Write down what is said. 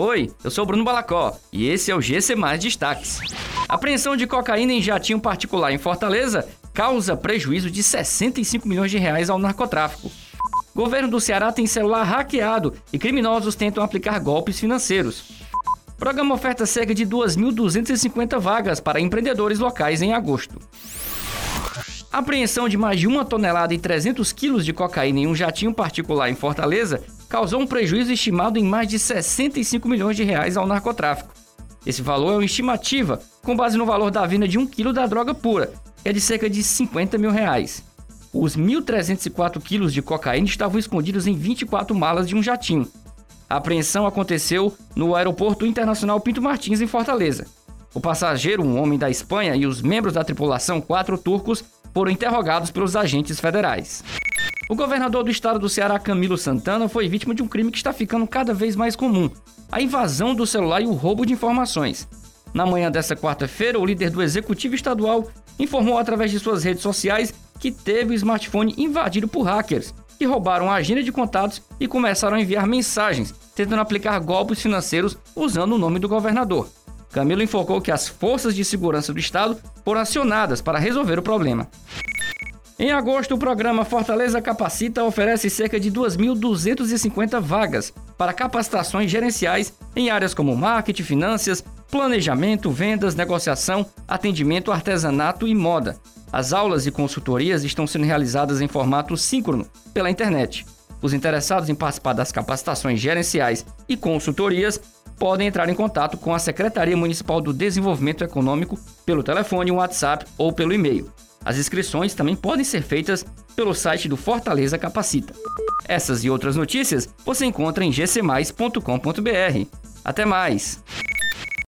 Oi, eu sou Bruno Balacó e esse é o GC Mais Destaques. Apreensão de cocaína em jatinho particular em Fortaleza causa prejuízo de 65 milhões de reais ao narcotráfico. Governo do Ceará tem celular hackeado e criminosos tentam aplicar golpes financeiros. Programa oferta cerca de 2.250 vagas para empreendedores locais em agosto. A apreensão de mais de uma tonelada e 300 quilos de cocaína em um jatinho particular em Fortaleza causou um prejuízo estimado em mais de 65 milhões de reais ao narcotráfico. Esse valor é uma estimativa com base no valor da venda de um quilo da droga pura, que é de cerca de 50 mil reais. Os 1.304 quilos de cocaína estavam escondidos em 24 malas de um jatinho. A apreensão aconteceu no Aeroporto Internacional Pinto Martins, em Fortaleza. O passageiro, um homem da Espanha, e os membros da tripulação, quatro turcos, foram interrogados pelos agentes federais. O governador do estado do Ceará, Camilo Santana, foi vítima de um crime que está ficando cada vez mais comum: a invasão do celular e o roubo de informações. Na manhã desta quarta-feira, o líder do executivo estadual informou através de suas redes sociais que teve o smartphone invadido por hackers, que roubaram a agenda de contatos e começaram a enviar mensagens, tentando aplicar golpes financeiros usando o nome do governador. Camilo informou que as forças de segurança do estado foram acionadas para resolver o problema. Em agosto, o programa Fortaleza Capacita oferece cerca de 2.250 vagas para capacitações gerenciais em áreas como marketing, finanças, planejamento, vendas, negociação, atendimento, artesanato e moda. As aulas e consultorias estão sendo realizadas em formato síncrono pela internet. Os interessados em participar das capacitações gerenciais e consultorias podem entrar em contato com a Secretaria Municipal do Desenvolvimento Econômico pelo telefone, WhatsApp ou pelo e-mail. As inscrições também podem ser feitas pelo site do Fortaleza Capacita. Essas e outras notícias você encontra em gcmais.com.br. Até mais!